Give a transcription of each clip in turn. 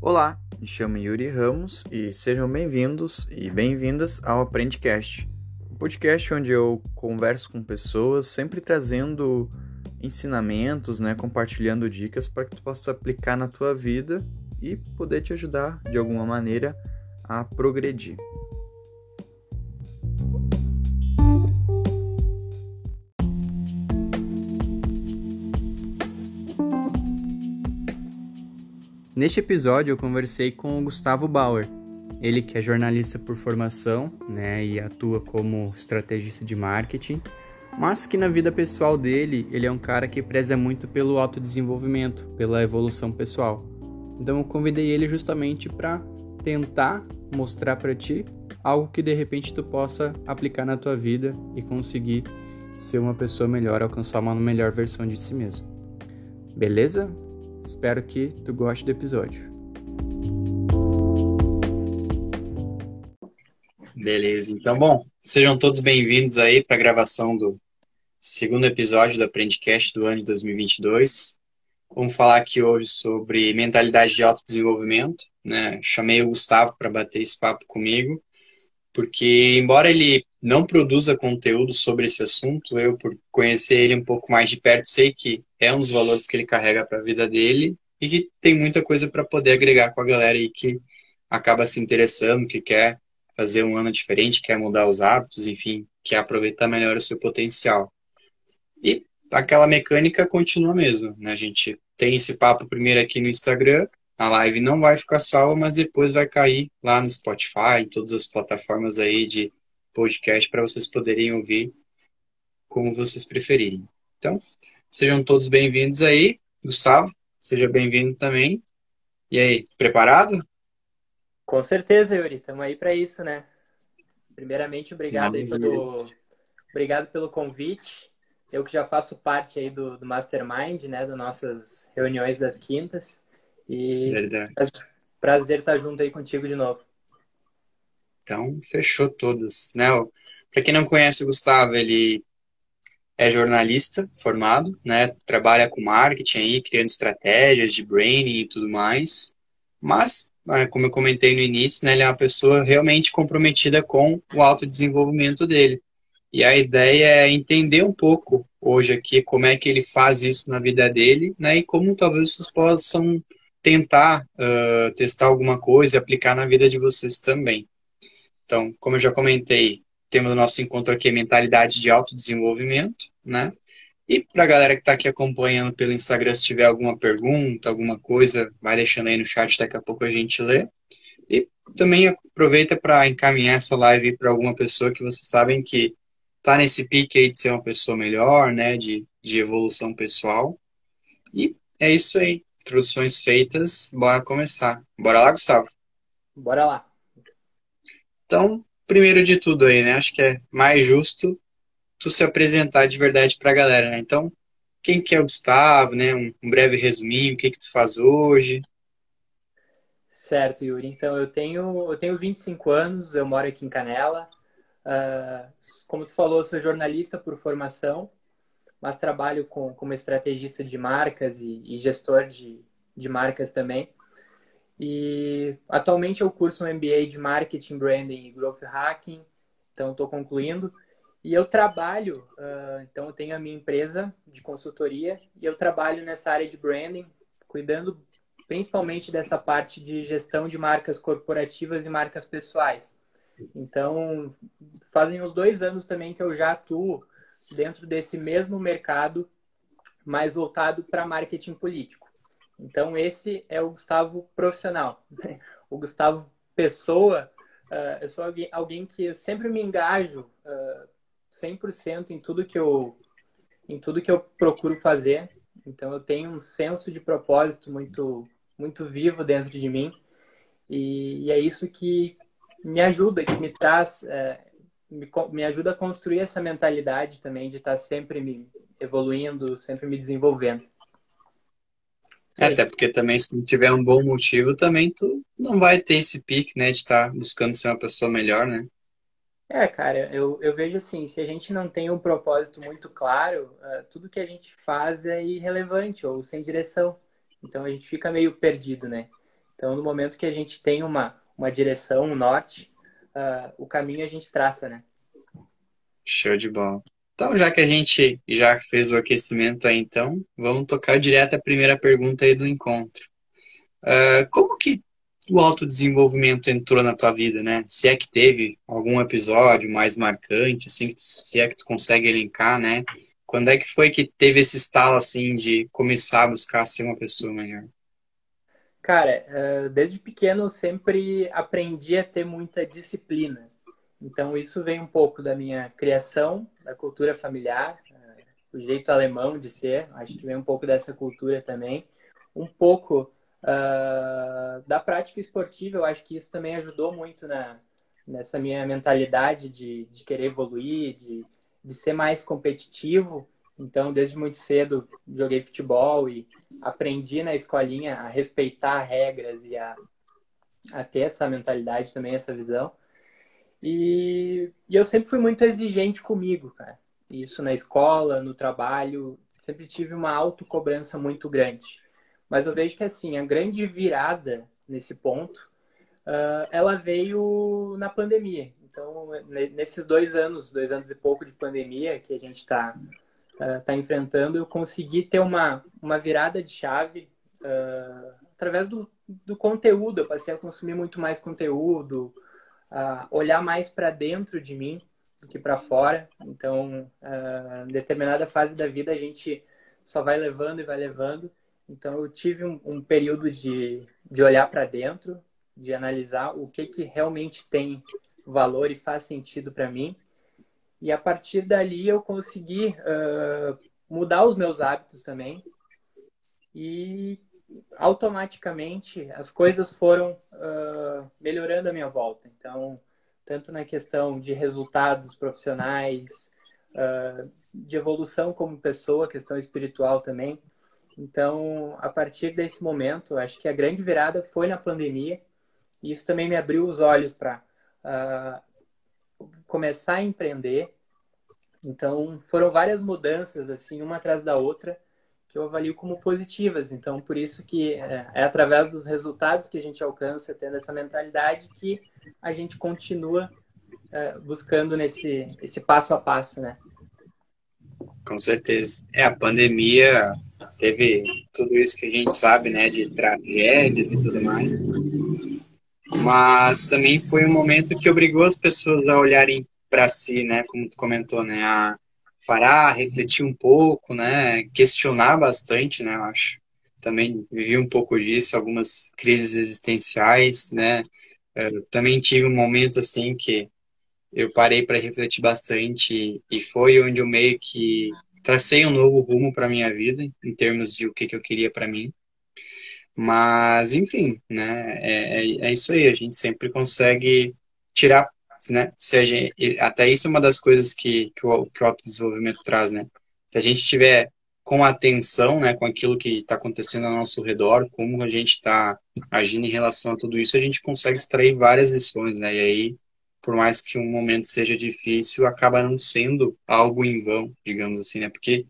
Olá, me chamo Yuri Ramos e sejam bem-vindos e bem-vindas ao Aprendecast, um podcast onde eu converso com pessoas, sempre trazendo ensinamentos, né, compartilhando dicas para que tu possa aplicar na tua vida e poder te ajudar de alguma maneira a progredir. Neste episódio eu conversei com o Gustavo Bauer, ele que é jornalista por formação, né, e atua como estrategista de marketing, mas que na vida pessoal dele, ele é um cara que preza muito pelo autodesenvolvimento, pela evolução pessoal. Então eu convidei ele justamente para tentar mostrar para ti algo que de repente tu possa aplicar na tua vida e conseguir ser uma pessoa melhor, alcançar uma melhor versão de si mesmo. Beleza? Espero que tu goste do episódio. Beleza, então, bom, sejam todos bem-vindos aí para a gravação do segundo episódio do Aprendicast do ano de 2022. Vamos falar aqui hoje sobre mentalidade de autodesenvolvimento, né? Chamei o Gustavo para bater esse papo comigo, porque embora ele não produza conteúdo sobre esse assunto, eu, por conhecer ele um pouco mais de perto, sei que é um dos valores que ele carrega para a vida dele e que tem muita coisa para poder agregar com a galera aí que acaba se interessando, que quer fazer um ano diferente, quer mudar os hábitos, enfim, quer aproveitar melhor o seu potencial. E aquela mecânica continua mesmo, né? A gente tem esse papo primeiro aqui no Instagram, a live não vai ficar salva, mas depois vai cair lá no Spotify, em todas as plataformas aí de podcast para vocês poderem ouvir como vocês preferirem. Então, sejam todos bem-vindos aí. Gustavo, seja bem-vindo também. E aí, preparado? Com certeza, Yuri. Estamos aí para isso, né? Primeiramente, obrigado aí pelo, obrigado pelo convite. Eu que já faço parte aí do, do Mastermind, né? Das nossas reuniões das quintas. E Verdade. prazer estar junto aí contigo de novo. Então, fechou todas. Né? Para quem não conhece o Gustavo, ele é jornalista formado, né? Trabalha com marketing aí, criando estratégias de branding e tudo mais. Mas, né, como eu comentei no início, né, ele é uma pessoa realmente comprometida com o autodesenvolvimento dele. E a ideia é entender um pouco hoje aqui como é que ele faz isso na vida dele, né? E como talvez vocês possam tentar uh, testar alguma coisa e aplicar na vida de vocês também. Então, como eu já comentei, o nosso encontro aqui mentalidade de autodesenvolvimento, né? E para a galera que está aqui acompanhando pelo Instagram, se tiver alguma pergunta, alguma coisa, vai deixando aí no chat, daqui a pouco a gente lê. E também aproveita para encaminhar essa live para alguma pessoa que vocês sabem que está nesse pique aí de ser uma pessoa melhor, né? De, de evolução pessoal. E é isso aí. Introduções feitas, bora começar. Bora lá, Gustavo? Bora lá. Então, primeiro de tudo aí, né? Acho que é mais justo tu se apresentar de verdade para a galera, né? Então, quem que é o Gustavo, né? Um, um breve resuminho, o que que tu faz hoje? Certo, Yuri. Então, eu tenho, eu tenho 25 anos, eu moro aqui em Canela. Uh, como tu falou, eu sou jornalista por formação, mas trabalho com, como estrategista de marcas e, e gestor de, de marcas também. E atualmente eu curso um MBA de Marketing, Branding e Growth Hacking, então estou concluindo. E eu trabalho, uh, então eu tenho a minha empresa de consultoria e eu trabalho nessa área de branding, cuidando principalmente dessa parte de gestão de marcas corporativas e marcas pessoais. Então, fazem uns dois anos também que eu já atuo dentro desse mesmo mercado, mais voltado para marketing político. Então, esse é o Gustavo profissional. O Gustavo pessoa, uh, eu sou alguém, alguém, que sempre me engajo uh, 100% em tudo que eu em tudo que eu procuro fazer. Então, eu tenho um senso de propósito muito muito vivo dentro de mim. E, e é isso que me ajuda, que me traz, é, me, me ajuda a construir essa mentalidade também de estar sempre me evoluindo, sempre me desenvolvendo. É, até porque também se não tiver um bom motivo, também tu não vai ter esse pique, né, de estar tá buscando ser uma pessoa melhor, né? É, cara, eu, eu vejo assim, se a gente não tem um propósito muito claro, uh, tudo que a gente faz é irrelevante ou sem direção. Então a gente fica meio perdido, né? Então, no momento que a gente tem uma, uma direção, um norte, uh, o caminho a gente traça, né? Show de bola. Então, já que a gente já fez o aquecimento aí, então, vamos tocar direto a primeira pergunta aí do encontro. Uh, como que o autodesenvolvimento entrou na tua vida, né? Se é que teve algum episódio mais marcante, assim, se é que tu consegue elencar, né? Quando é que foi que teve esse estalo, assim, de começar a buscar ser uma pessoa melhor? Cara, eh, desde pequeno eu sempre aprendi a ter muita disciplina. Então isso vem um pouco da minha criação, da cultura familiar, eh, o jeito alemão de ser. Acho que vem um pouco dessa cultura também. Um pouco uh, da prática esportiva, eu acho que isso também ajudou muito na, nessa minha mentalidade de, de querer evoluir, de, de ser mais competitivo. Então, desde muito cedo, joguei futebol e aprendi na escolinha a respeitar regras e a, a ter essa mentalidade também, essa visão. E, e eu sempre fui muito exigente comigo, cara. Isso na escola, no trabalho, sempre tive uma autocobrança muito grande. Mas eu vejo que, assim, a grande virada nesse ponto, uh, ela veio na pandemia. Então, nesses dois anos, dois anos e pouco de pandemia que a gente está uh, tá enfrentando, eu consegui ter uma, uma virada de chave uh, através do, do conteúdo. Eu passei a consumir muito mais conteúdo, uh, olhar mais para dentro de mim do que para fora. Então, uh, em determinada fase da vida, a gente só vai levando e vai levando. Então, eu tive um, um período de, de olhar para dentro, de analisar o que, que realmente tem valor e faz sentido para mim e a partir dali eu consegui uh, mudar os meus hábitos também. E automaticamente as coisas foram uh, melhorando à minha volta. Então, tanto na questão de resultados profissionais, uh, de evolução como pessoa, questão espiritual também. Então, a partir desse momento, acho que a grande virada foi na pandemia. E isso também me abriu os olhos para começar a empreender. Então, foram várias mudanças, assim, uma atrás da outra, que eu avalio como positivas. Então, por isso que é, é através dos resultados que a gente alcança, tendo essa mentalidade, que a gente continua é, buscando nesse esse passo a passo, né? Com certeza. É, a pandemia teve tudo isso que a gente sabe, né, de tragédias e tudo mais mas também foi um momento que obrigou as pessoas a olharem para si, né, como tu comentou, né, a parar, refletir um pouco, né, questionar bastante, né, eu acho. Também vivi um pouco disso, algumas crises existenciais, né. Eu também tive um momento assim que eu parei para refletir bastante e foi onde eu meio que tracei um novo rumo para minha vida em termos de o que, que eu queria para mim. Mas, enfim, né? É, é, é, isso aí, a gente sempre consegue tirar, né? Se gente, até isso é uma das coisas que, que, o, que o autodesenvolvimento traz, né? Se a gente tiver com atenção, né, com aquilo que está acontecendo ao nosso redor, como a gente está agindo em relação a tudo isso, a gente consegue extrair várias lições, né? E aí, por mais que um momento seja difícil, acaba não sendo algo em vão, digamos assim, né? Porque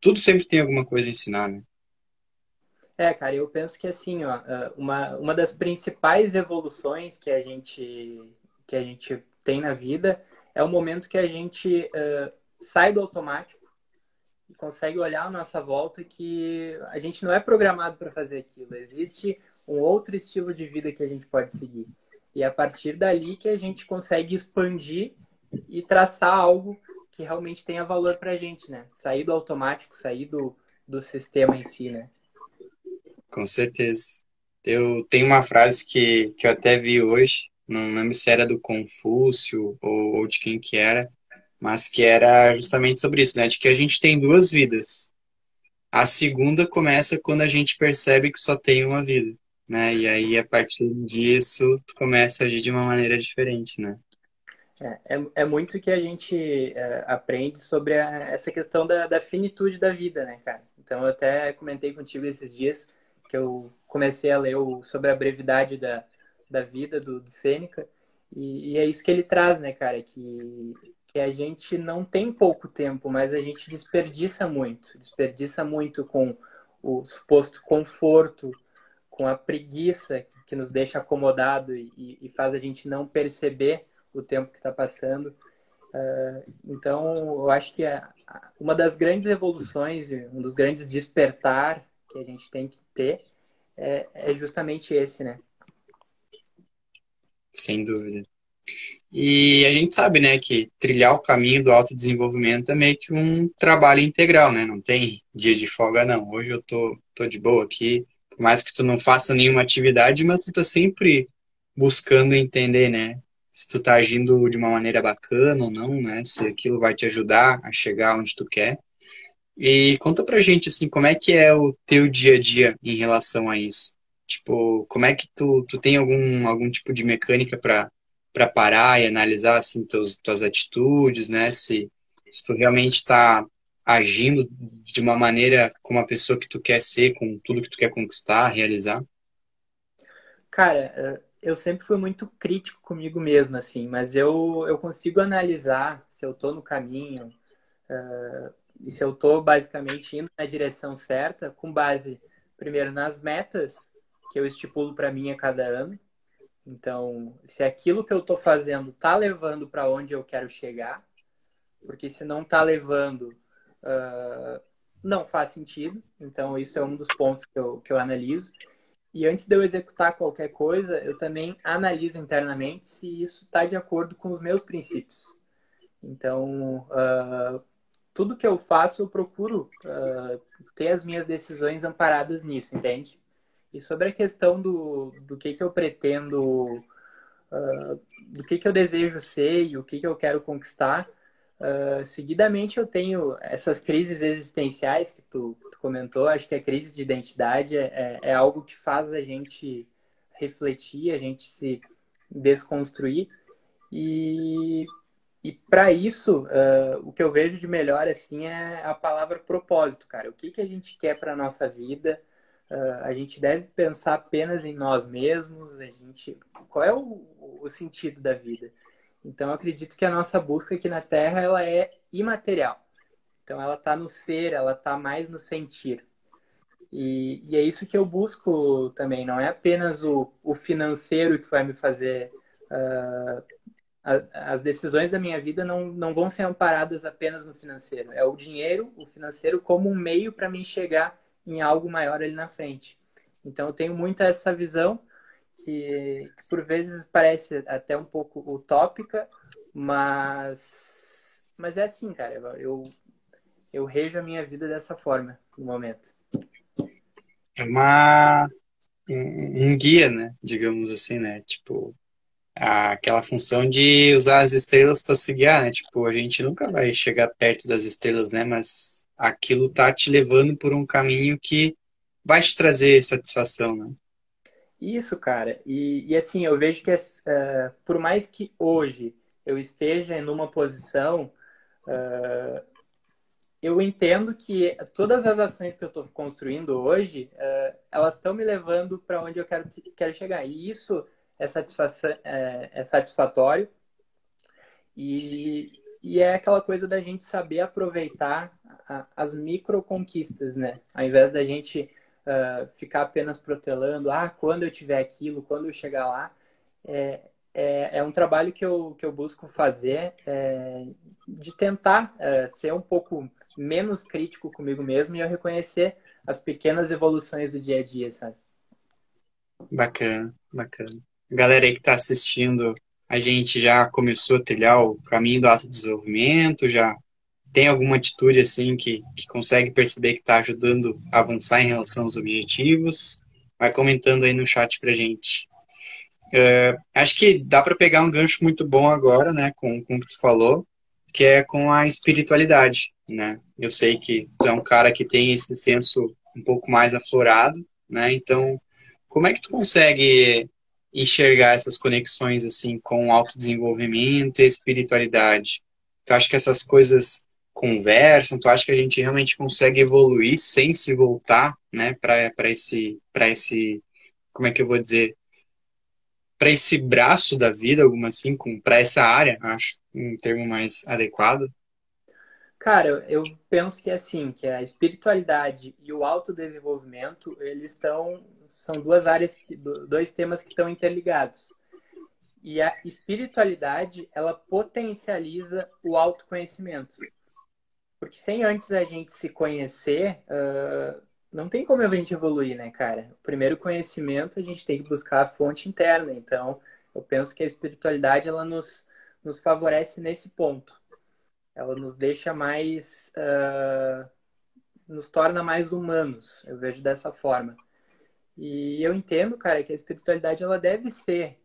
tudo sempre tem alguma coisa a ensinar, né? É, cara, eu penso que assim, ó, ah, uma, uma das principais evoluções que a gente que a gente tem na vida é o momento que a gente uh, sai do automático e consegue olhar a nossa volta que a gente não é programado para fazer aquilo. Existe um outro estilo de vida que a gente pode seguir. E é a partir dali que a gente consegue expandir e traçar algo que realmente tenha valor para a gente, né? Sair do automático, sair do, do sistema em si, né? Com certeza. Eu tenho uma frase que, que eu até vi hoje, não lembro se era do Confúcio ou, ou de quem que era, mas que era justamente sobre isso, né? De que a gente tem duas vidas. A segunda começa quando a gente percebe que só tem uma vida, né? E aí, a partir disso, tu começa a agir de uma maneira diferente, né? É, é, é muito que a gente é, aprende sobre a, essa questão da, da finitude da vida, né, cara? Então, eu até comentei contigo esses dias que eu comecei a ler o, sobre a brevidade da, da vida do, do Sêneca. E, e, é isso que ele traz, né, cara? Que, que a gente não tem pouco tempo, mas a gente desperdiça muito. Desperdiça muito com o suposto conforto, com a preguiça que nos deixa acomodado e, e faz a gente não perceber o tempo que está passando. Uh, então, eu acho que a, uma das grandes evoluções, um dos grandes despertar que a gente tem que ter é, é justamente esse, né? Sem dúvida. E a gente sabe, né, que trilhar o caminho do autodesenvolvimento é meio que um trabalho integral, né? Não tem dia de folga, não. Hoje eu tô, tô de boa aqui, por mais que tu não faça nenhuma atividade, mas tu tá sempre buscando entender, né? Se tu tá agindo de uma maneira bacana ou não, né? Se aquilo vai te ajudar a chegar onde tu quer. E conta pra gente, assim, como é que é o teu dia a dia em relação a isso? Tipo, como é que tu, tu tem algum, algum tipo de mecânica para para parar e analisar assim teus, tuas atitudes, né? Se, se tu realmente está agindo de uma maneira como a pessoa que tu quer ser, com tudo que tu quer conquistar, realizar? Cara, eh, eu sempre fui muito crítico comigo mesmo, assim, mas eu, eu consigo analisar se eu estou no caminho uh, e se eu estou basicamente indo na direção certa, com base, primeiro, nas metas que eu estipulo para mim a cada ano, então, se aquilo que eu estou fazendo está levando para onde eu quero chegar, porque se não está levando, uh, não faz sentido. Então, isso é um dos pontos que eu, que eu analiso. E antes de eu executar qualquer coisa, eu também analiso internamente se isso está de acordo com os meus princípios. Então, uh, tudo que eu faço, eu procuro uh, ter as minhas decisões amparadas nisso, entende? E sobre a questão do, do que, que eu pretendo, uh, do que, que eu desejo ser e o que, que eu quero conquistar, uh, seguidamente eu tenho essas crises existenciais que tu, tu, comentou. Acho que a crise de identidade é, é, é algo que faz a gente refletir, a gente se desconstruir. E, e para isso, uh, o que eu vejo de melhor assim é a palavra propósito, cara. O que, que a gente quer para nossa vida? Uh, a gente deve pensar apenas em nós mesmos, a gente, qual é o, o, sentido da vida? Então, eu acredito que a nossa busca aqui na Terra ela é imaterial. Então, ela está no ser, ela está mais no sentir. E, e, é isso que eu busco também. Não é apenas o, o financeiro que vai me fazer. Uh, as decisões da minha vida não, não vão ser amparadas apenas no financeiro. É o dinheiro, o financeiro, como um meio para me chegar em algo maior ali na frente. Então eu tenho muito essa visão que, que por vezes parece até um pouco utópica, mas mas é assim, cara. Eu eu rejo a minha vida dessa forma no momento. É uma um, um guia, né? Digamos assim, né? Tipo aquela função de usar as estrelas para se guiar, né? Tipo, a gente nunca vai chegar perto das estrelas, né? Mas aquilo tá te levando por um caminho que vai te trazer satisfação, né? Isso, cara. E, e assim, eu vejo que uh, por mais que hoje eu esteja em uma posição, uh, eu entendo que todas as ações que eu estou construindo hoje, uh, elas estão me levando para onde eu quero, quero chegar. E isso é, é, é satisfatório. E, e é aquela coisa da gente saber aproveitar a, as micro conquistas, né? Ao invés da gente uh, ficar apenas protelando, ah, quando eu tiver aquilo, quando eu chegar lá, é, é, é um trabalho que eu, que eu busco fazer é, de tentar é, ser um pouco menos crítico comigo mesmo e eu reconhecer as pequenas evoluções do dia a dia, sabe? Bacana, bacana. Galera aí que está assistindo a gente já começou a trilhar o caminho do autodesenvolvimento, já tem alguma atitude assim que, que consegue perceber que está ajudando a avançar em relação aos objetivos? Vai comentando aí no chat pra gente. Uh, acho que dá para pegar um gancho muito bom agora, né, com, com o que tu falou, que é com a espiritualidade, né? Eu sei que tu é um cara que tem esse senso um pouco mais aflorado, né? Então, como é que tu consegue enxergar essas conexões assim com autodesenvolvimento e espiritualidade? Tu acha que essas coisas conversam? Tu acha que a gente realmente consegue evoluir sem se voltar, né, para esse para esse como é que eu vou dizer? Para esse braço da vida, alguma assim, para essa área, acho um termo mais adequado. Cara, eu penso que é assim, que a espiritualidade e o autodesenvolvimento, eles estão são duas áreas que, dois temas que estão interligados. E a espiritualidade, ela potencializa o autoconhecimento. Porque sem antes a gente se conhecer, uh, não tem como a gente evoluir, né, cara? O primeiro conhecimento a gente tem que buscar a fonte interna. Então, eu penso que a espiritualidade, ela nos, nos favorece nesse ponto. Ela nos deixa mais... Uh, nos torna mais humanos. Eu vejo dessa forma. E eu entendo, cara, que a espiritualidade, ela deve ser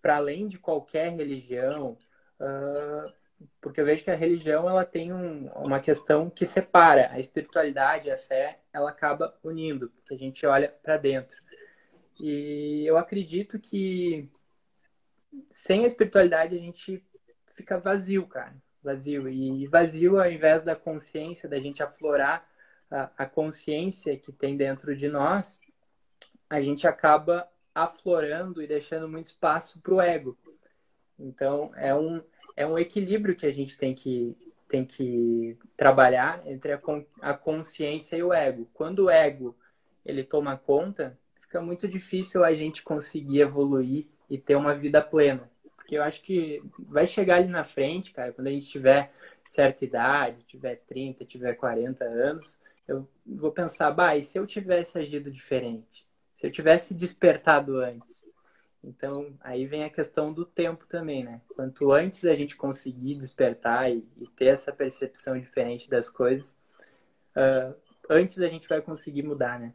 para além de qualquer religião, uh, porque eu vejo que a religião ela tem um, uma questão que separa a espiritualidade e a fé, ela acaba unindo, porque a gente olha para dentro. E eu acredito que sem a espiritualidade a gente fica vazio, cara, vazio. E vazio ao invés da consciência, da gente aflorar a, consciência que tem dentro de nós, a gente acaba aflorando e deixando muito espaço para o ego. Então, é um, é um equilíbrio que a gente tem que, tem que trabalhar entre a, a consciência e o ego. Quando o ego ele toma conta, fica muito difícil a gente conseguir evoluir e ter uma vida plena. Porque eu acho que vai chegar ali na frente, cara, quando a gente tiver certa idade, tiver 30, tiver 40 anos, eu vou pensar, bah, e se eu tivesse agido diferente? Se eu tivesse despertado antes. Então, aí vem a questão do tempo também, né? Quanto antes a gente conseguir despertar e, e ter essa percepção diferente das coisas, uh, antes a gente vai conseguir mudar, né?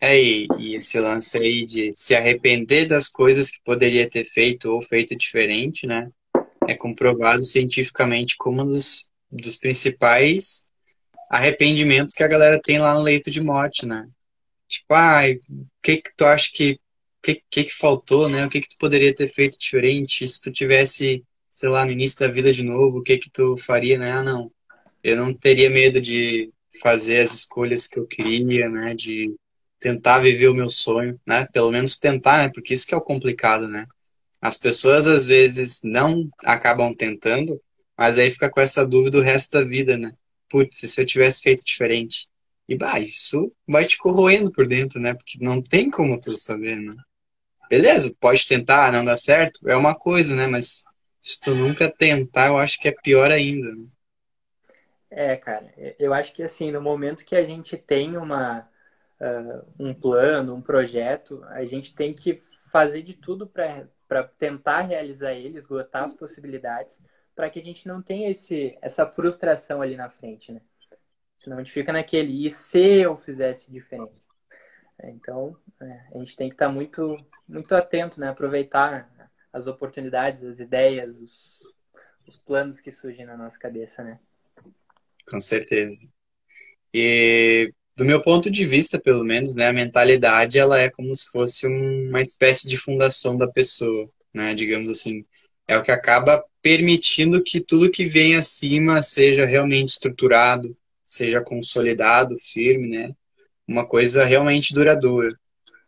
É, e, e esse lance aí de se arrepender das coisas que poderia ter feito ou feito diferente, né? É comprovado cientificamente como um dos, dos principais arrependimentos que a galera tem lá no leito de morte, né? Tipo, ai, o que que tu acha que o que, que que faltou, né? O que que tu poderia ter feito diferente se tu tivesse, sei lá, no início da vida de novo, o que que tu faria, né? Ah, não. Eu não teria medo de fazer as escolhas que eu queria, né? De tentar viver o meu sonho, né? Pelo menos tentar, né? Porque isso que é o complicado, né? As pessoas às vezes não acabam tentando, mas aí fica com essa dúvida o resto da vida, né? Putz, se eu tivesse feito diferente, e, bah, isso vai te corroendo por dentro, né? Porque não tem como tu saber, né? Beleza, pode tentar, não dá certo, é uma coisa, né? Mas se tu nunca tentar, eu acho que é pior ainda, né? É, cara, eu acho que assim, no momento que a gente tem uma, uh, um plano, um projeto, a gente tem que fazer de tudo para tentar realizar ele, esgotar as possibilidades, para que a gente não tenha esse, essa frustração ali na frente, né? Senão a gente fica naquele, e se eu fizesse diferente? É, então, é, a gente tem que estar muito, muito atento, né? Aproveitar as oportunidades, as ideias, os, os planos que surgem na nossa cabeça, né? Com certeza. E do meu ponto de vista, pelo menos, né, a mentalidade ela é como se fosse uma espécie de fundação da pessoa, né, digamos assim. É o que acaba permitindo que tudo que vem acima seja realmente estruturado, seja consolidado, firme, né? Uma coisa realmente duradoura.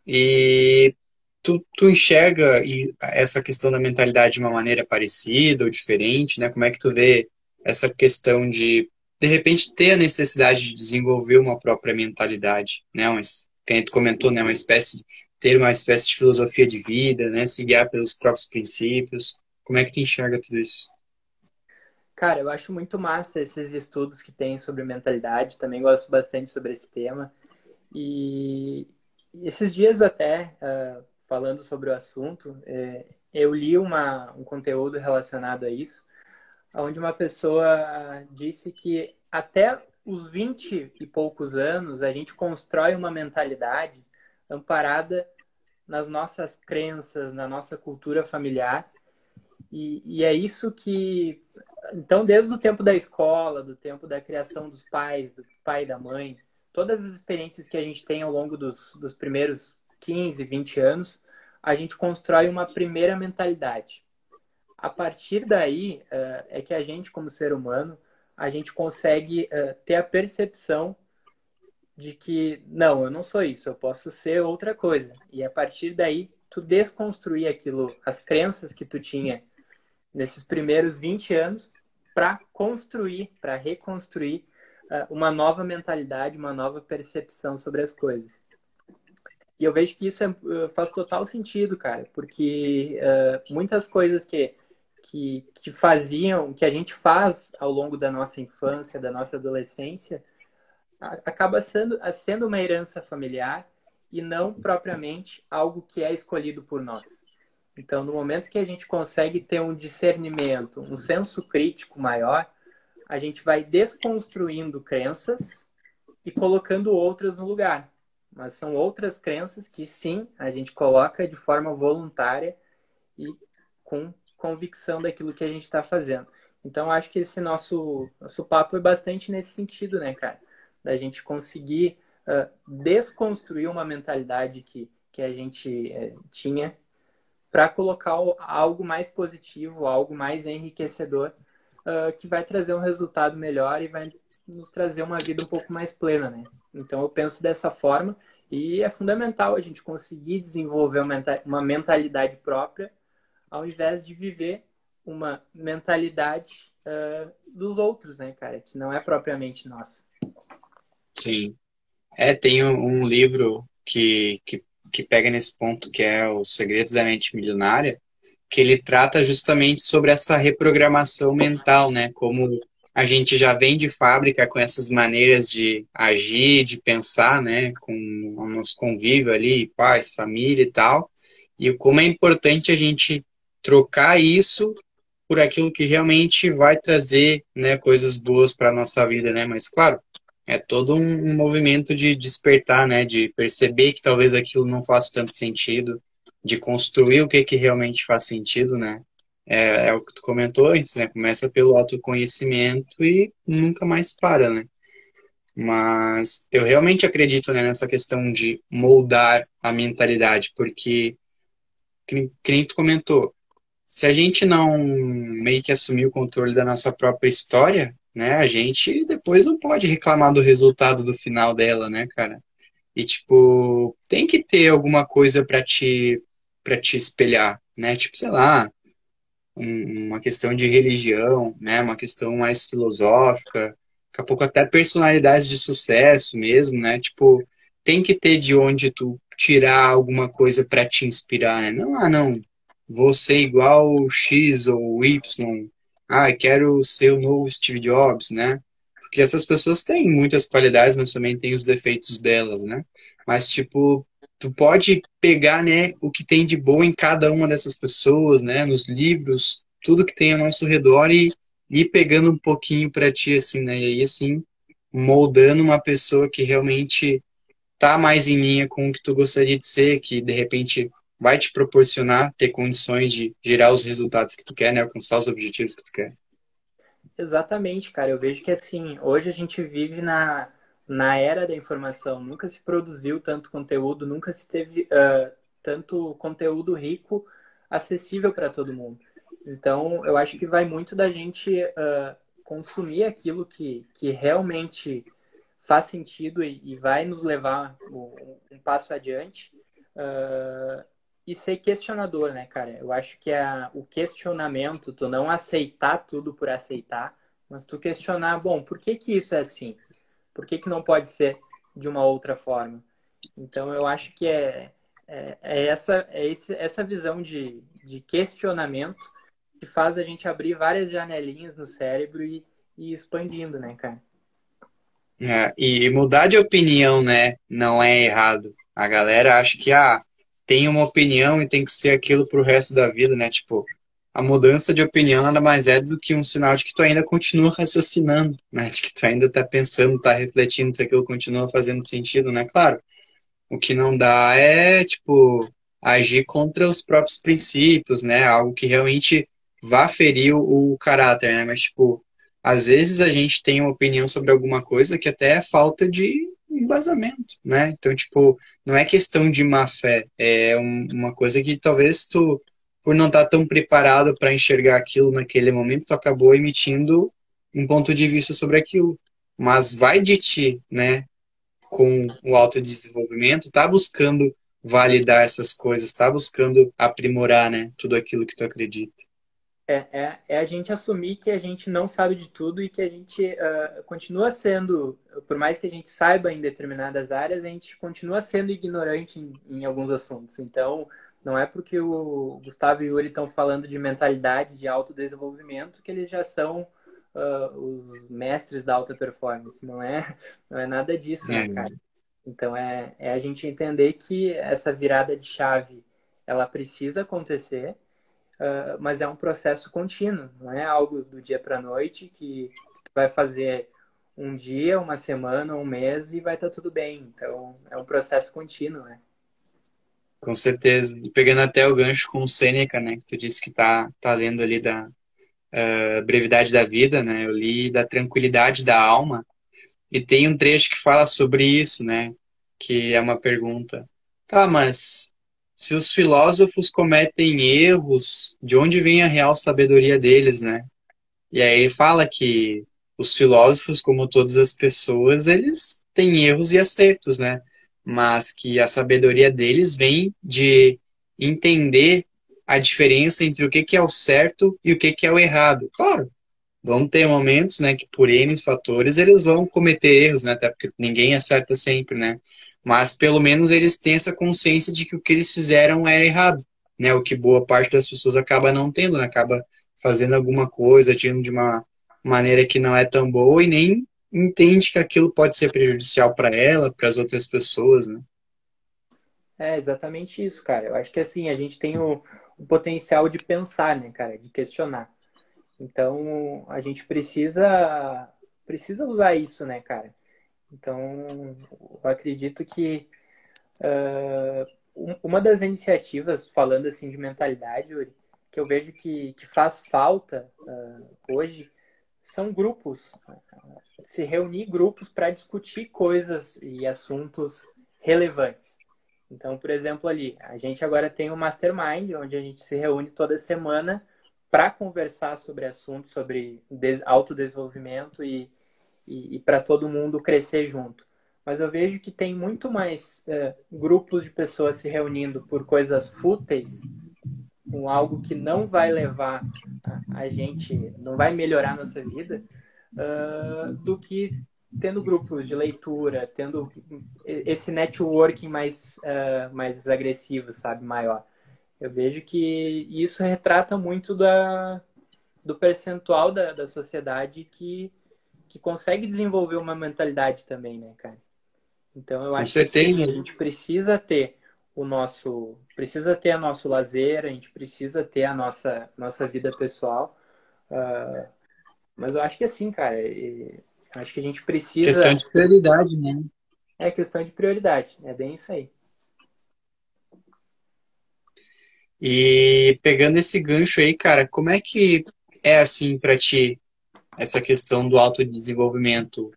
E tu, tu enxerga essa questão da mentalidade de uma maneira parecida ou diferente, né? Como é que tu vê essa questão de de repente ter a necessidade de desenvolver uma própria mentalidade, né? Mas quem tu comentou, né? Uma espécie ter uma espécie de filosofia de vida, né? Se guiar pelos próprios princípios. Como é que tu enxerga tudo isso? Cara, eu acho muito massa esses estudos que tem sobre mentalidade, também gosto bastante sobre esse tema. E esses dias até, uh, falando sobre o assunto, é, eu li uma, um conteúdo relacionado a isso, onde uma pessoa disse que até os 20 e poucos anos a gente constrói uma mentalidade amparada nas nossas crenças, na nossa cultura familiar. E, e é isso que então, desde o tempo da escola, do tempo da criação dos pais, do pai e da mãe, todas as experiências que a gente tem ao longo dos, dos primeiros 15, 20 anos, a gente constrói uma primeira mentalidade. A partir daí, uh, é que a gente, como ser humano, a gente consegue uh, ter a percepção de que, não, eu não sou isso, eu posso ser outra coisa. E a partir daí, tu desconstruir aquilo, as crenças que tu tinha nesses primeiros 20 anos para construir, para reconstruir uh, uma nova mentalidade, uma nova percepção sobre as coisas. E eu vejo que isso é, faz total sentido, cara, porque uh, muitas coisas que, que, que faziam, que a gente faz ao longo da nossa infância, da nossa adolescência, acaba sendo, sendo uma herança familiar e não propriamente algo que é escolhido por nós. Então, no momento que a gente consegue ter um discernimento, um senso crítico maior, a gente vai desconstruindo crenças e colocando outras no lugar. Mas são outras crenças que sim, a gente coloca de forma voluntária e com convicção daquilo que a gente está fazendo. Então, acho que esse nosso, nosso papo é bastante nesse sentido, né, cara? Da gente conseguir uh, desconstruir uma mentalidade que, que a gente uh, tinha para colocar algo mais positivo, algo mais enriquecedor, uh, que vai trazer um resultado melhor e vai nos trazer uma vida um pouco mais plena, né? Então eu penso dessa forma e é fundamental a gente conseguir desenvolver uma mentalidade própria ao invés de viver uma mentalidade uh, dos outros, né, cara? Que não é propriamente nossa. Sim. É, tem um livro que, que, que pega nesse ponto, que é Os Segredos da Mente Milionária, que ele trata justamente sobre essa reprogramação mental, né? Como a gente já vem de fábrica com essas maneiras de agir, de pensar, né? Com o nosso convívio ali, pais, família e tal. E como é importante a gente trocar isso por aquilo que realmente vai trazer né, coisas boas para a nossa vida, né? Mas, claro, é todo um, movimento de despertar, né? De perceber que talvez aquilo não faça tanto sentido, de construir o que, que realmente faz sentido, né? É, é o que tu comentou antes, né? Começa pelo autoconhecimento e nunca mais para, né? Mas eu realmente acredito né, nessa questão de moldar a mentalidade, porque, que, que nem tu comentou, se a gente não meio que assumir o controle da nossa própria história, né, a gente depois não pode reclamar do resultado do final dela, né, cara? E tipo, tem que ter alguma coisa para te para te espelhar, né? Tipo, sei lá, um, uma questão de religião, né, uma questão mais filosófica, daqui a pouco até personalidades de sucesso mesmo, né? Tipo, tem que ter de onde tu tirar alguma coisa para te inspirar, né? Não, ah, não, ser igual X ou Y. Ah, quero ser o novo Steve Jobs, né? Porque essas pessoas têm muitas qualidades, mas também têm os defeitos delas, né? Mas, tipo, tu pode pegar, né, o que tem de bom em cada uma dessas pessoas, né? Nos livros, tudo que tem ao nosso redor e ir pegando um pouquinho para ti, assim, né? E aí, assim, moldando uma pessoa que realmente tá mais em linha com o que tu gostaria de ser, que de repente vai te proporcionar ter condições de gerar os resultados que tu quer, né? Alcançar os objetivos que tu quer. Exatamente, cara. Eu vejo que assim, hoje a gente vive na, na era da informação. Nunca se produziu tanto conteúdo, nunca se teve uh, tanto conteúdo rico acessível para todo mundo. Então, eu acho que vai muito da gente uh, consumir aquilo que, que realmente faz sentido e, e vai nos levar um, um passo adiante. Uh, e ser questionador, né, cara? Eu acho que é o questionamento, tu não aceitar tudo por aceitar, mas tu questionar, bom, por que que isso é assim? Por que que não pode ser de uma outra forma? Então, eu acho que é, é, é essa, é esse, essa visão de, de questionamento que faz a gente abrir várias janelinhas no cérebro e, e expandindo, né, cara? É, e mudar de opinião, né, não é errado. A galera acha que, ah, tem uma opinião e tem que ser aquilo pro resto da vida, né? Tipo, a mudança de opinião nada mais é do que um sinal de que tu ainda continua raciocinando, né? De que tu ainda tá pensando, tá refletindo se aquilo continua fazendo sentido, né? Claro, o que não dá é, tipo, agir contra os próprios princípios, né? Algo que realmente vá ferir o, o caráter, né? Mas, tipo, às vezes a gente tem uma opinião sobre alguma coisa que até é falta de embasamento, né? Então, tipo, não é questão de má fé, é um, uma coisa que talvez tu, por não estar tá tão preparado para enxergar aquilo naquele momento, tu acabou emitindo um ponto de vista sobre aquilo. Mas vai de ti, né? Com o autodesenvolvimento, tá buscando validar essas coisas, tá buscando aprimorar, né? Tudo aquilo que tu acredita. É, é, é, a gente assumir que a gente não sabe de tudo e que a gente uh, continua sendo, por mais que a gente saiba em determinadas áreas, a gente continua sendo ignorante em, em alguns assuntos. Então, não é porque o Gustavo e o Yuri estão falando de mentalidade de autodesenvolvimento que eles já são uh, os mestres da alta performance. Não é, não é nada disso, né, cara? Então, é, é a gente entender que essa virada de chave, ela precisa acontecer, uh, mas é um processo contínuo, não é algo do dia para a noite que, que vai fazer um dia, uma semana, um mês e vai estar tá tudo bem. Então, é um processo contínuo, né? Com certeza. E pegando até o gancho com o Sêneca, né? Que tu disse que tá, tá lendo ali da uh, Brevidade da Vida, né? Eu li da Tranquilidade da Alma. E tem um trecho que fala sobre isso, né? Que é uma pergunta. Tá, mas se os filósofos cometem erros, de onde vem a real sabedoria deles, né? E aí ele fala que os filósofos, como todas as pessoas, eles têm erros e acertos, né? Mas que a sabedoria deles vem de entender a diferença entre o que é o certo e o que é o errado. Claro, vão ter momentos, né, que por N fatores eles vão cometer erros, né? Até porque ninguém acerta sempre, né? Mas pelo menos eles têm essa consciência de que o que eles fizeram era errado, né? O que boa parte das pessoas acaba não tendo, né? acaba fazendo alguma coisa, agindo de uma maneira que não é tão boa e nem entende que aquilo pode ser prejudicial para ela, para as outras pessoas, né? É exatamente isso, cara. Eu acho que assim, a gente tem o, o potencial de pensar, né, cara, de questionar. Então, a gente precisa precisa usar isso, né, cara? Então, acredito que uh, uma das iniciativas, falando assim de mentalidade, Yuri, que eu vejo que, que faz falta uh, hoje, são grupos. Se reunir grupos para discutir coisas e assuntos relevantes. Então, por exemplo, ali, a gente agora tem um mastermind, onde a gente se reúne toda semana para conversar sobre assuntos, sobre autodesenvolvimento e, e, e para todo mundo crescer junto. Mas eu vejo que tem muito mais é, grupos de pessoas se reunindo por coisas fúteis, com algo que não vai levar a, gente, não vai melhorar a nossa vida, uh, do que tendo grupos de leitura, tendo esse networking mais, uh, mais agressivo, sabe, maior. Eu vejo que isso retrata muito da, do percentual da, da sociedade que que consegue desenvolver uma mentalidade também, né, cara? Então eu acho que sim, a gente precisa ter o nosso, precisa ter o nosso lazer, a gente precisa ter a nossa nossa vida pessoal. Uh, mas eu acho que assim, cara, e, acho que a gente precisa. Questão de prioridade, né? É questão de prioridade, é bem isso aí. E pegando esse gancho aí, cara, como é que é assim para ti essa questão do autodesenvolvimento.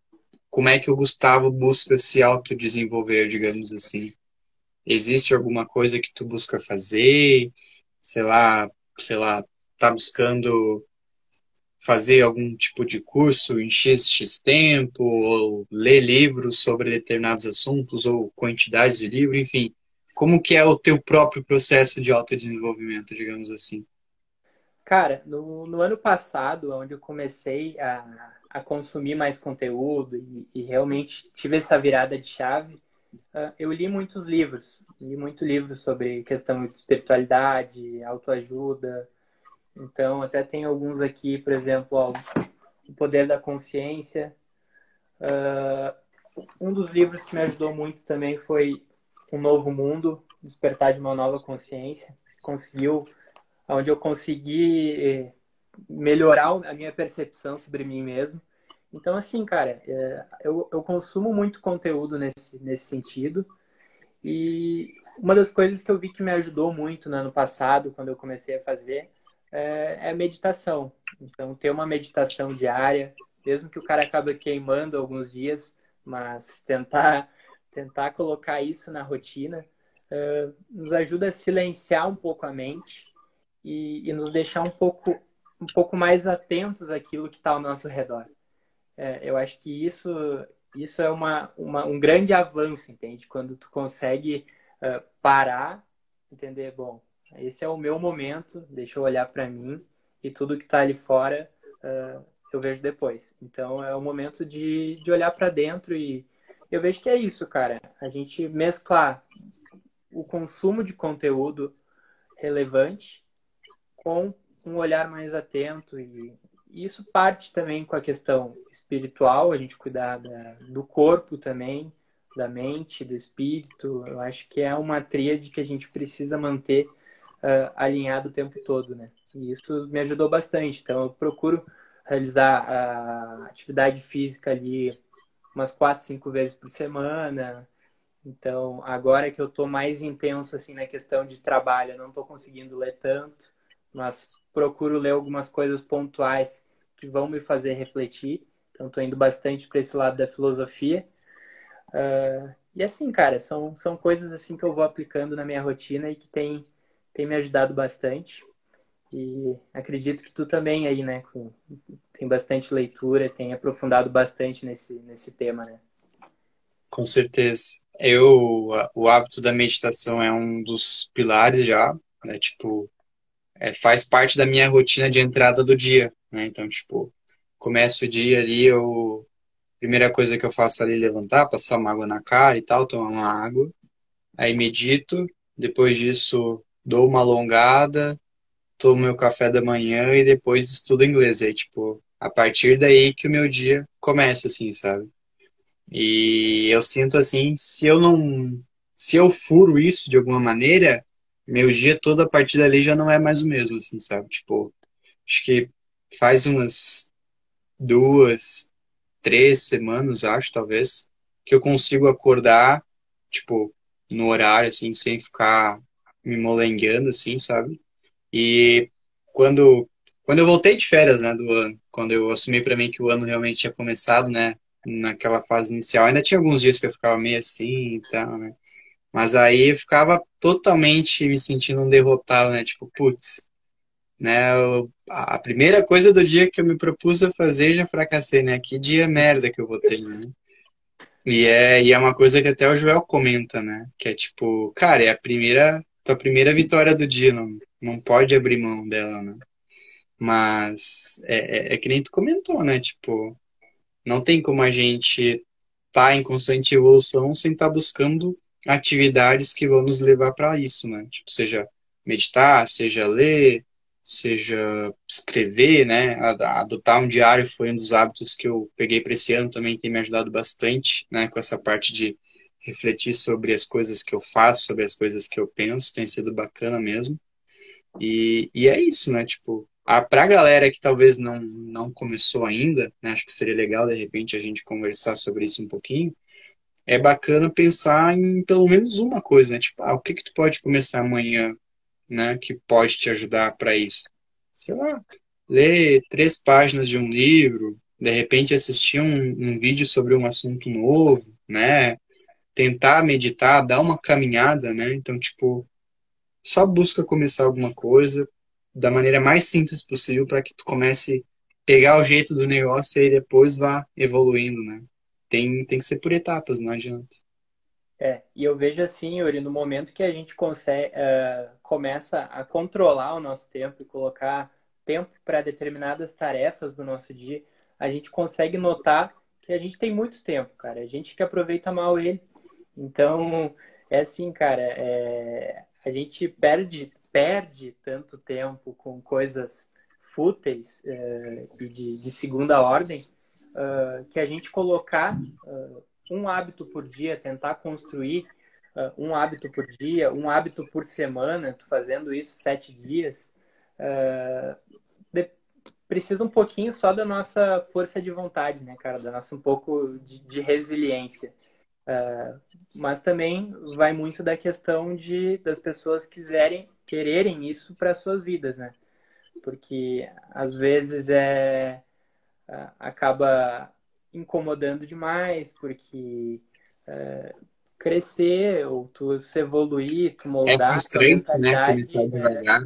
Como é que o Gustavo busca se autodesenvolver, digamos assim? Existe alguma coisa que tu busca fazer? Sei lá, sei lá, tá buscando fazer algum tipo de curso em X, X tempo, ou ler livros sobre determinados assuntos, ou quantidades de livros, enfim. Como que é o teu próprio processo de autodesenvolvimento, digamos assim? Cara, no, no ano passado, onde eu comecei a, a consumir mais conteúdo e, e realmente tive essa virada de chave, uh, eu li muitos livros. Li muitos livros sobre questão de espiritualidade, autoajuda. Então, até tem alguns aqui, por exemplo, ó, O Poder da Consciência. Uh, um dos livros que me ajudou muito também foi Um Novo Mundo, Despertar de uma Nova Consciência. Conseguiu onde eu consegui eh, melhorar a minha percepção sobre mim mesmo. Então, assim, cara, é, eu, eu consumo muito conteúdo nesse, nesse sentido. E uma das coisas que eu vi que me ajudou muito no ano passado, quando eu comecei a fazer, é, é meditação. Então, ter uma meditação diária, mesmo que o cara acabe queimando alguns dias, mas tentar, tentar colocar isso na rotina, uh, nos ajuda a silenciar um pouco a mente e, e nos deixar um pouco, um pouco mais atentos àquilo que está ao nosso redor. É, eu acho que isso, isso é uma, uma, um grande avanço, entende? Quando tu consegue uh, parar, entender, bom, esse é o meu momento, deixa eu olhar para mim e tudo que está ali fora uh, eu vejo depois. Então é o momento de, de olhar para dentro e eu vejo que é isso, cara. A gente mesclar o consumo de conteúdo relevante com um olhar mais atento e isso parte também com a questão espiritual, a gente cuidar da, do corpo também, da mente, do espírito. Eu acho que é uma tríade que a gente precisa manter uh, alinhado o tempo todo, né? E isso me ajudou bastante. Então, eu procuro realizar a atividade física ali umas quatro, cinco vezes por semana. Então, agora que eu estou mais intenso assim na questão de trabalho, eu não estou conseguindo ler tanto, mas procuro ler algumas coisas pontuais que vão me fazer refletir. Então, estou indo bastante para esse lado da filosofia. Uh, e assim, cara, são, são coisas assim que eu vou aplicando na minha rotina e que tem, tem me ajudado bastante. E acredito que tu também aí, né, com, tem bastante leitura, tem aprofundado bastante nesse, nesse tema, né? Com certeza. Eu, o hábito da meditação é um dos pilares já, né, tipo, é, faz parte da minha rotina de entrada do dia, né, então, tipo, começo o dia ali, eu, primeira coisa que eu faço ali é levantar, passar uma água na cara e tal, tomar uma água, aí medito, depois disso dou uma alongada, tomo meu café da manhã e depois estudo inglês. Aí, tipo, a partir daí que o meu dia começa, assim, sabe? E eu sinto assim, se eu não. Se eu furo isso de alguma maneira, meu dia todo a partir dali já não é mais o mesmo, assim, sabe? Tipo, acho que faz umas duas, três semanas, acho, talvez, que eu consigo acordar, tipo, no horário, assim, sem ficar me molengando, assim, sabe? E quando, quando eu voltei de férias, né, do ano, quando eu assumi para mim que o ano realmente tinha começado, né, naquela fase inicial, ainda tinha alguns dias que eu ficava meio assim e tal, né, mas aí eu ficava totalmente me sentindo um derrotado, né, tipo, putz, né, eu, a primeira coisa do dia que eu me propus a fazer já fracassei, né, que dia merda que eu votei, né. E é, e é uma coisa que até o Joel comenta, né? Que é tipo, cara, é a primeira, tua primeira vitória do dia, não, não pode abrir mão dela, né? Mas é, é, é que nem tu comentou, né? Tipo, não tem como a gente estar tá em constante evolução sem estar tá buscando atividades que vão nos levar para isso, né? Tipo, seja meditar, seja ler, seja escrever, né? Adotar um diário foi um dos hábitos que eu peguei para esse ano também tem me ajudado bastante, né? Com essa parte de refletir sobre as coisas que eu faço, sobre as coisas que eu penso, tem sido bacana mesmo. E, e é isso, né? Tipo, a, pra galera que talvez não, não começou ainda, né? Acho que seria legal, de repente, a gente conversar sobre isso um pouquinho. É bacana pensar em pelo menos uma coisa, né? Tipo, ah, o que que tu pode começar amanhã, né? Que pode te ajudar para isso? Sei lá, ler três páginas de um livro, de repente assistir um, um vídeo sobre um assunto novo, né? Tentar meditar, dar uma caminhada, né? Então, tipo, só busca começar alguma coisa da maneira mais simples possível para que tu comece a pegar o jeito do negócio e depois vá evoluindo, né? Tem, tem que ser por etapas, não adianta. É, e eu vejo assim, Yuri, no momento que a gente consegue, uh, começa a controlar o nosso tempo e colocar tempo para determinadas tarefas do nosso dia, a gente consegue notar que a gente tem muito tempo, cara. A gente que aproveita mal ele. Então, é assim, cara, é, a gente perde, perde tanto tempo com coisas fúteis uh, e de, de, segunda ordem uh, que a gente colocar uh, um hábito por dia, tentar construir um hábito por dia, um hábito por semana, tu fazendo isso sete dias, de, precisa um pouquinho só da nossa força de vontade, né, cara? Da nossa um pouco de, de resiliência. Uh, mas também vai muito da questão de das pessoas quiserem quererem isso para suas vidas, né? Porque às vezes é uh, acaba incomodando demais, porque uh, crescer ou tu se evoluir, tu moldar. É frustrante, né? Começar devagar.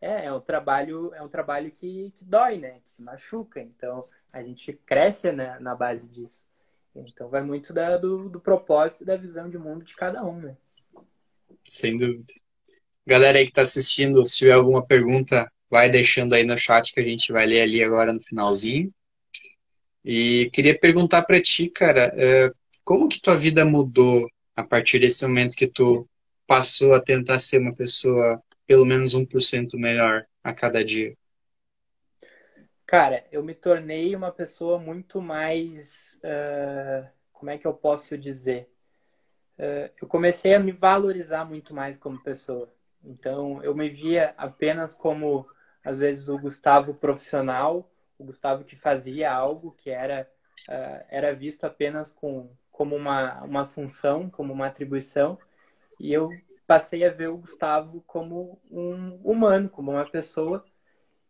É, é um trabalho, é um trabalho que, que dói, né? Que machuca. Então a gente cresce né, na base disso. Então vai muito da, do, do propósito e da visão de mundo de cada um, né? Sem dúvida. Galera aí que está assistindo, se tiver alguma pergunta, vai deixando aí no chat que a gente vai ler ali agora no finalzinho. E queria perguntar para ti, cara, é, como que tua vida mudou a partir desse momento que tu passou a tentar ser uma pessoa pelo menos 1% melhor a cada dia? Cara, eu me tornei uma pessoa muito mais. Uh, como é que eu posso dizer? Uh, eu comecei a me valorizar muito mais como pessoa. Então, eu me via apenas como, às vezes, o Gustavo profissional, o Gustavo que fazia algo que era, uh, era visto apenas com, como uma, uma função, como uma atribuição. E eu passei a ver o Gustavo como um humano, como uma pessoa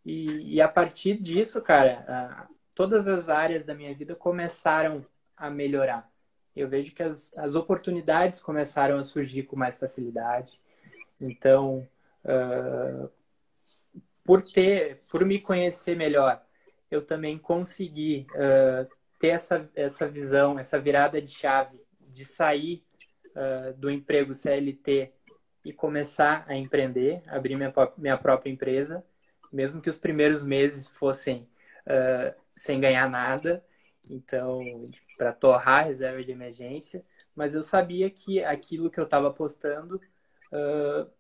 e, e a partir disso, cara, todas as áreas da minha vida começaram a melhorar. Eu vejo que as, as oportunidades começaram a surgir com mais facilidade. Então, uh, por ter, por me conhecer melhor, eu também consegui uh, ter essa, essa visão, essa virada de chave de sair uh, do emprego CLT e começar a empreender, abrir minha, minha própria empresa mesmo que os primeiros meses fossem uh, sem ganhar nada, então para torrar a reserva de emergência, mas eu sabia que aquilo que eu estava apostando uh,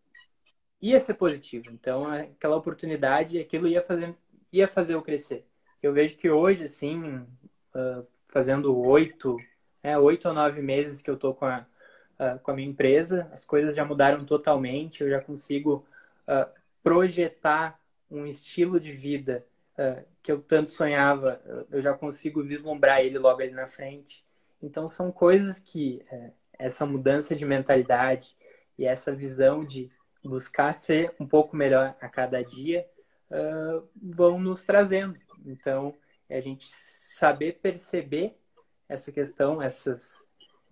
ia ser positivo. Então aquela oportunidade, aquilo ia fazer, ia fazer eu crescer. Eu vejo que hoje, assim, uh, fazendo oito, é, oito ou nove meses que eu estou com a, com a minha empresa, as coisas já mudaram totalmente. Eu já consigo projetar um estilo de vida uh, que eu tanto sonhava, eu já consigo vislumbrar ele logo ali na frente. Então, são coisas que uh, essa mudança de mentalidade e essa visão de buscar ser um pouco melhor a cada dia uh, vão nos trazendo. Então, é a gente saber perceber essa questão, essas,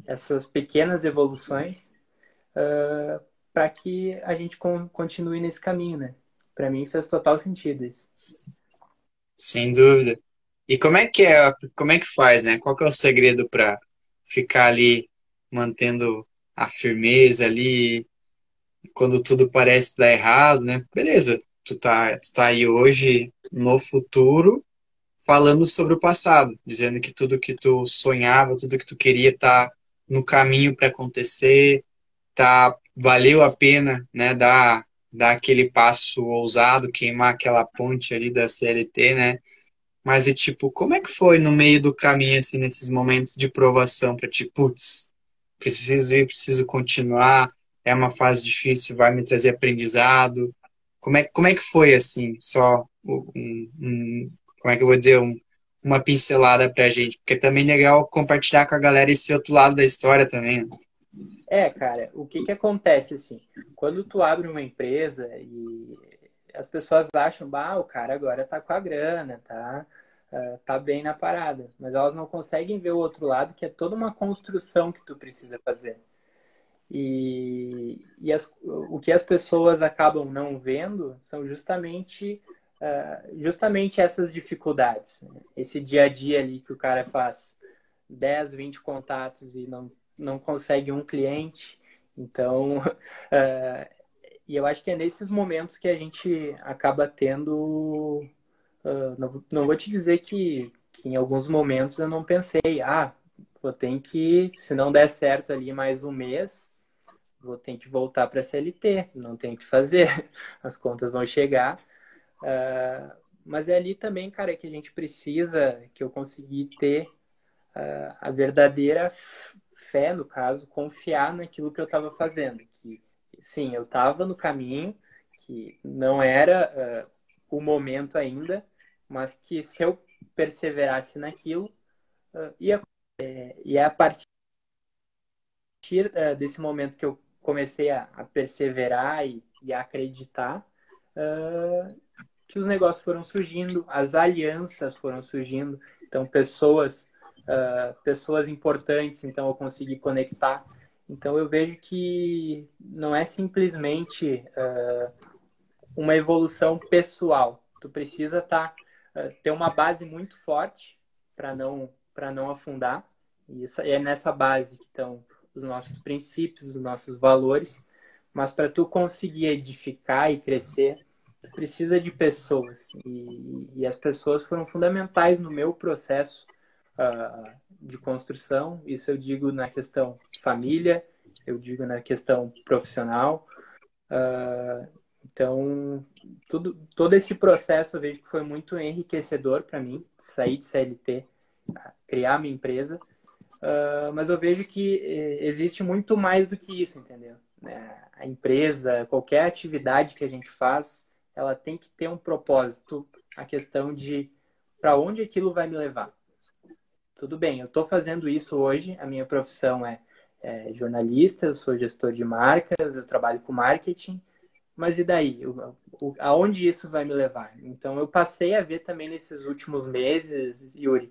essas pequenas evoluções, uh, para que a gente continue nesse caminho, né? Para mim fez total sentido isso. Sem dúvida. E como é que é, como é que faz, né? Qual que é o segredo para ficar ali mantendo a firmeza ali quando tudo parece dar errado, né? Beleza, tu tá, tu tá aí hoje no futuro falando sobre o passado, dizendo que tudo que tu sonhava, tudo que tu queria tá no caminho para acontecer, tá valeu a pena, né, dar dar aquele passo ousado, queimar aquela ponte ali da CLT, né? Mas e tipo, como é que foi no meio do caminho, assim, nesses momentos de provação para ti, putz, preciso ir, preciso continuar, é uma fase difícil, vai me trazer aprendizado. Como é, como é que foi, assim, só um, um como é que eu vou dizer, um, uma pincelada pra gente? Porque também é legal compartilhar com a galera esse outro lado da história também, né? É, cara, o que que acontece assim? Quando tu abre uma empresa e as pessoas acham, bah, o cara agora tá com a grana, tá, uh, tá bem na parada, mas elas não conseguem ver o outro lado, que é toda uma construção que tu precisa fazer. E, e as, o que as pessoas acabam não vendo são justamente uh, justamente essas dificuldades, né? esse dia a dia ali que o cara faz 10, 20 contatos e não não consegue um cliente. Então, uh, e eu acho que é nesses momentos que a gente acaba tendo. Uh, não, não vou te dizer que, que em alguns momentos eu não pensei, ah, vou ter que, se não der certo ali mais um mês, vou ter que voltar para a CLT, não tenho que fazer, as contas vão chegar. Uh, mas é ali também, cara, que a gente precisa, que eu consegui ter uh, a verdadeira fé, no caso, confiar naquilo que eu estava fazendo. Que, sim, eu estava no caminho, que não era uh, o momento ainda, mas que se eu perseverasse naquilo, ia. É, e é a partir desse momento que eu comecei a, a perseverar e, e, a acreditar que os negócios foram surgindo, as alianças foram surgindo. Então, pessoas uh, pessoas importantes, então eu consegui conectar. Então eu vejo que não é simplesmente uh, uma evolução pessoal. Tu precisa tá, uh, ter uma base muito forte para não para não afundar. E isso é nessa base que estão os nossos princípios, os nossos valores. Mas para tu conseguir edificar e crescer, precisa de pessoas e, e, as pessoas foram fundamentais no meu processo uh, de construção. Isso eu digo na questão família, eu digo na questão profissional. Uh, então, tudo, todo esse processo eu vejo que foi muito enriquecedor para mim, sair de CLT, criar minha empresa. Uh, mas eu vejo que eh, existe muito mais do que isso, entendeu? É, a empresa, qualquer atividade que a gente faz, ela tem que ter um propósito, a questão de para onde aquilo vai me levar. Tudo bem, eu estou fazendo isso hoje, a minha profissão é, é, jornalista, eu sou gestor de marcas, eu trabalho com marketing, mas e daí? O, aonde isso vai me levar? Então, eu passei a ver também nesses últimos meses, Yuri,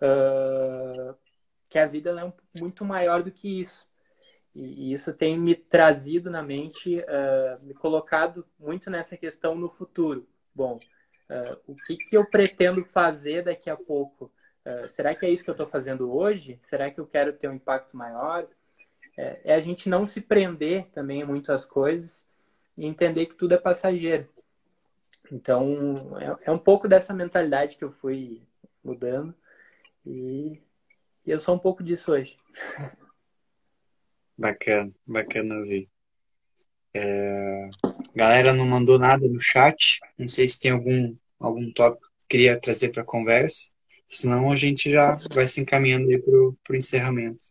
uh, que a vida é um, muito maior do que isso. E, e isso tem me trazido na mente, uh, me colocado muito nessa questão no futuro. Bom, uh, o que, que eu pretendo fazer daqui a pouco? será que é isso que eu estou fazendo hoje? Será que eu quero ter um impacto maior? É, é a gente não se prender também muito às coisas e entender que tudo é passageiro. Então, é, é um pouco dessa mentalidade que eu fui mudando e, e eu sou um pouco disso hoje. Bacana, bacana ouvir. É... Galera não mandou nada no chat. Não sei se tem algum, algum tópico que queria trazer para a conversa. Senão a gente já vai se encaminhando aí para o encerramento.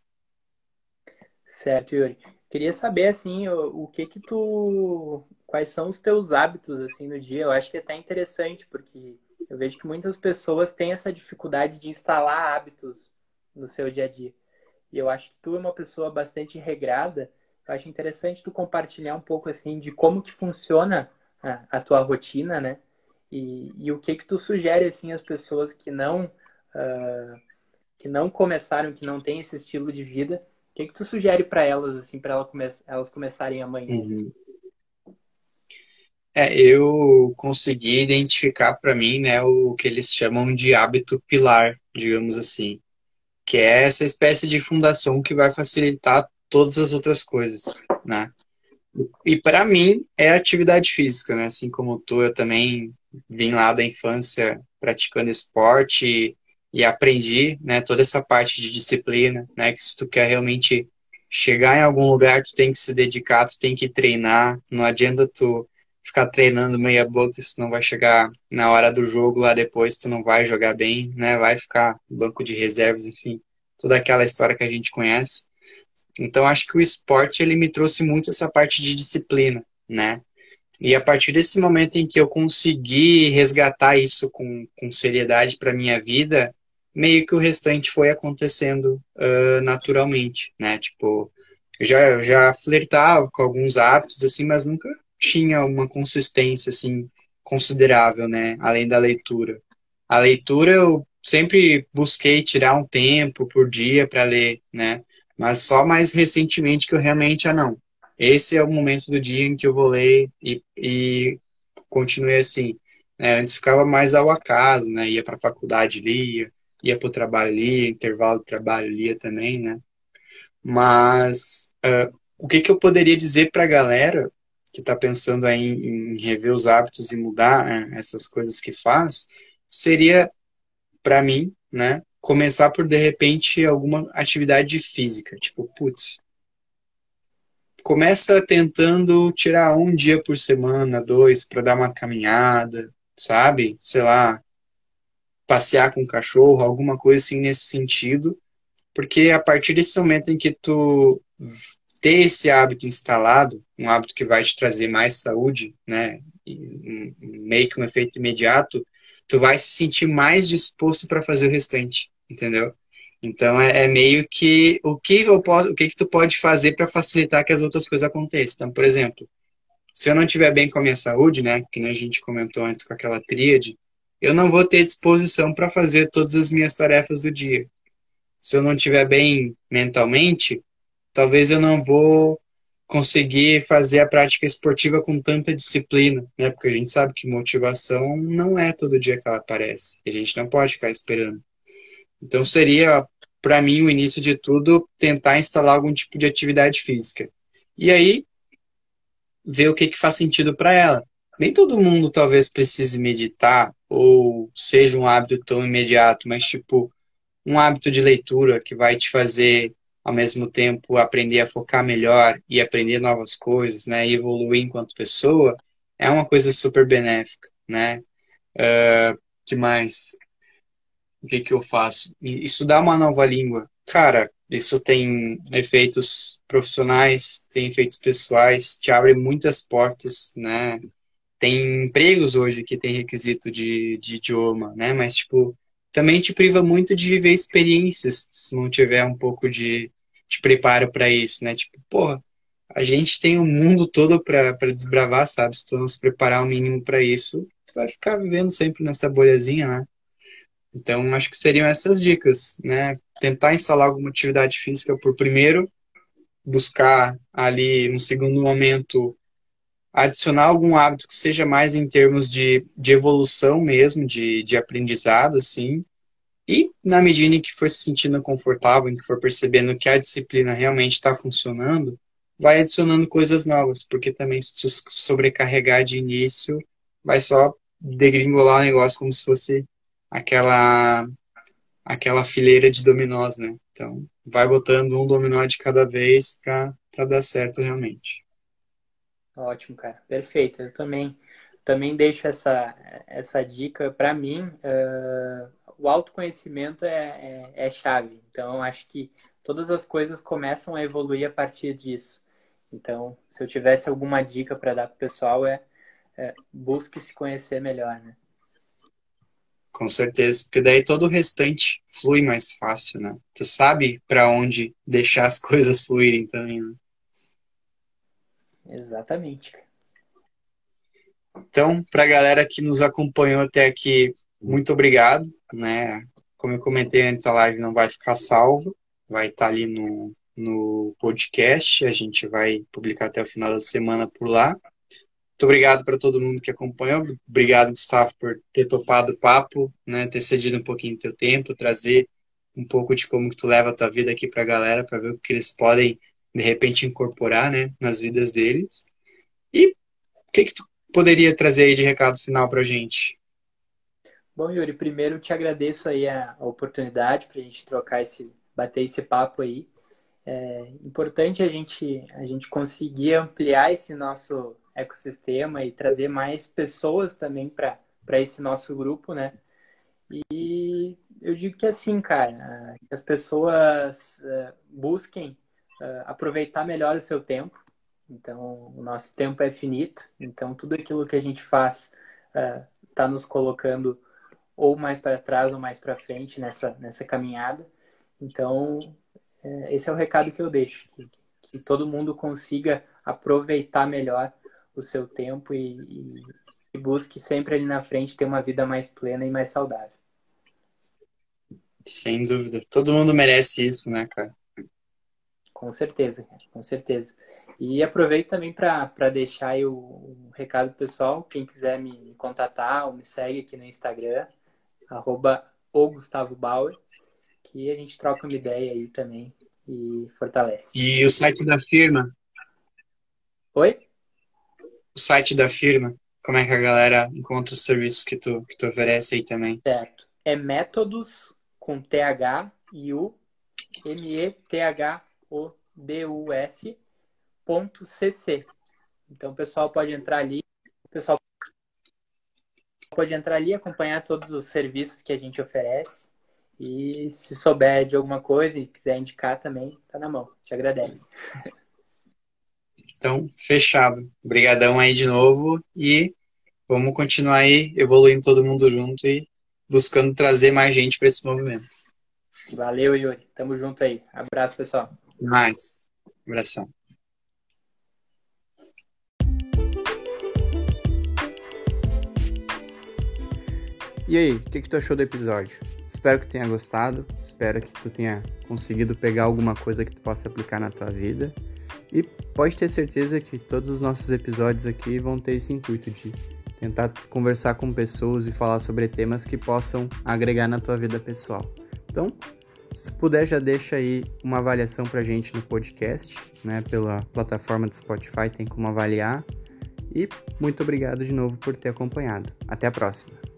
Certo, Yuri. Queria saber, assim, o, o, que que tu... Quais são os teus hábitos, assim, no dia? Eu acho que é até interessante, porque eu vejo que muitas pessoas têm essa dificuldade de instalar hábitos no seu dia a dia. E eu acho que tu é uma pessoa bastante regrada. Eu acho interessante tu compartilhar um pouco, assim, de como que funciona a, a tua rotina, né? E, e, o que que tu sugere, assim, às pessoas que não... Uh, que não começaram, que não têm esse estilo de vida, que, que tu sugere para elas, assim, para ela come elas começarem amanhã? Uhum. É, eu consegui identificar para mim, né, o que eles chamam de hábito pilar, digamos assim, que é essa espécie de fundação que vai facilitar todas as outras coisas, né? E para mim é atividade física, né? Assim como tu, eu também vim lá da infância praticando esporte e aprendi, né, toda essa parte de disciplina, né, que se tu quer realmente chegar em algum lugar, tu tem que se dedicar, tu tem que treinar, não adianta tu ficar treinando meia boca, senão vai chegar na hora do jogo lá depois, tu não vai jogar bem, né, vai ficar banco de reservas, enfim, toda aquela história que a gente conhece. Então acho que o esporte ele me trouxe muito essa parte de disciplina, né? E a partir desse momento em que eu consegui resgatar isso com, com seriedade para minha vida, meio que o restante foi acontecendo uh, naturalmente, né? Tipo, eu já, já flertava com alguns hábitos, assim, mas nunca tinha uma consistência, assim, considerável, né? Além da leitura. A leitura eu sempre busquei tirar um tempo por dia para ler, né? Mas só mais recentemente que eu realmente, ah, não. Esse é o momento do dia em que eu vou ler e, e continuei assim. Né? Antes ficava mais ao acaso, né? Ia para a faculdade, lia ia para o trabalho ali, intervalo do trabalho lia também, né? Mas uh, o que, que eu poderia dizer para a galera que está pensando aí em, em, rever os hábitos e mudar né, essas coisas que faz, seria, para mim, né, começar por, de repente, alguma atividade física. Tipo, putz, começa tentando tirar um dia por semana, dois, para dar uma caminhada, sabe? Sei lá, passear com o cachorro, alguma coisa assim nesse sentido, porque a partir desse momento em que tu ter esse hábito instalado, um hábito que vai te trazer mais saúde, né, meio que um efeito imediato, tu vai se sentir mais disposto para fazer o restante, entendeu? Então é, é, meio que o que eu posso, o que que tu pode fazer para facilitar que as outras coisas aconteçam. Então, por exemplo, se eu não estiver bem com a minha saúde, né, que a gente comentou antes com aquela tríade, eu não vou ter disposição para fazer todas as minhas tarefas do dia. Se eu não estiver bem mentalmente, talvez eu não vou conseguir fazer a prática esportiva com tanta disciplina, né? Porque a gente sabe que motivação não é todo dia que ela aparece. A gente não pode ficar esperando. Então seria, para mim, o início de tudo, tentar instalar algum tipo de atividade física. E aí, ver o que, que faz sentido para ela nem todo mundo talvez precise meditar ou seja um hábito tão imediato, mas tipo um hábito de leitura que vai te fazer ao mesmo tempo aprender a focar melhor e aprender novas coisas, né, e evoluir enquanto pessoa, é uma coisa super benéfica, né? Uh, que mais? O que que eu faço? Estudar uma nova língua, cara, isso tem efeitos profissionais, tem efeitos pessoais, te abre muitas portas, né? Tem empregos hoje que tem requisito de, de idioma, né? Mas, tipo, também te priva muito de viver experiências se não tiver um pouco de, de preparo para isso, né? Tipo, porra, a gente tem o mundo todo para desbravar, sabe? Se tu não se preparar o mínimo para isso, tu vai ficar vivendo sempre nessa bolhazinha, né? Então, acho que seriam essas dicas, né? Tentar instalar alguma atividade física por primeiro, buscar ali, no segundo momento, adicionar algum hábito que seja mais em termos de, de evolução mesmo, de, de aprendizado, assim. E na medida em que for se sentindo confortável, em que for percebendo que a disciplina realmente está funcionando, vai adicionando coisas novas, porque também se sobrecarregar de início, vai só degringolar o negócio como se fosse aquela aquela fileira de dominós, né? Então, vai botando um dominó de cada vez para dar certo realmente. Ótimo, cara. Perfeito. Eu também, também deixo essa, essa dica para mim. Uh, o autoconhecimento é, é, é, chave. Então, acho que todas as coisas começam a evoluir a partir disso. Então, se eu tivesse alguma dica para dar para o pessoal, é, é busque se conhecer melhor, né? Com certeza, porque daí todo o restante flui mais fácil, né? Tu sabe para onde deixar as coisas fluírem também, né? Exatamente. Então, para a galera que nos acompanhou até aqui, muito obrigado, né? Como eu comentei antes, a live não vai ficar salva, vai estar tá ali no, no podcast, a gente vai publicar até o final da semana por lá. Muito obrigado para todo mundo que acompanhou. Obrigado, Gustavo, por ter topado o papo, né? Ter cedido um pouquinho do teu tempo, trazer um pouco de como que tu leva a tua vida aqui para a galera, para ver o que eles podem de repente incorporar, né, nas vidas deles. E o que que tu poderia trazer aí de recado final para a gente? Bom, Yuri, primeiro te agradeço aí a, oportunidade para a gente trocar esse, bater esse papo aí. É importante a gente, a gente conseguir ampliar esse nosso ecossistema e trazer mais pessoas também para esse nosso grupo, né? E eu digo que assim, cara, que as pessoas é, busquem uh, aproveitar melhor o seu tempo. Então, o nosso tempo é finito. Então, tudo aquilo que a gente faz está uh, nos colocando ou mais para trás ou mais para frente nessa, nessa caminhada. Então, uh, esse é o recado que eu deixo: que, que, todo mundo consiga aproveitar melhor o seu tempo e, e, e busque sempre ali na frente ter uma vida mais plena e mais saudável. Sem dúvida. Todo mundo merece isso, né, cara? Com certeza, com certeza. E aproveito também para deixar aí o, o recado pessoal, quem quiser me contatar ou me segue aqui no Instagram, arroba o Gustavo Bauer, que a gente troca uma ideia aí também e fortalece. E o site da firma? Oi? O site da firma, como é que a galera encontra os serviços que tu, que tu oferece aí também? Certo. É métodos com TH e U, M-E-T-H o dus.cc. Então o pessoal pode entrar ali, o pessoal pode entrar ali, acompanhar todos os serviços que a gente oferece. E se souber de alguma coisa e quiser indicar também, tá na mão. Te agradece. Então, fechado. Obrigadão aí de novo e vamos continuar aí evoluindo todo mundo junto e buscando trazer mais gente para esse movimento. Valeu, Yuri. Tamo junto aí. Abraço, pessoal mais. Abração. E aí, o que, que tu achou do episódio? Espero que tenha gostado, espero que tu tenha conseguido pegar alguma coisa que tu possa aplicar na tua vida. E pode ter certeza que todos os nossos episódios aqui vão ter esse intuito de tentar conversar com pessoas e falar sobre temas que possam agregar na tua vida pessoal. Então, se puder, já deixa aí uma avaliação pra gente no podcast, né? Pela plataforma do Spotify tem como avaliar. E muito obrigado de novo por ter acompanhado. Até a próxima.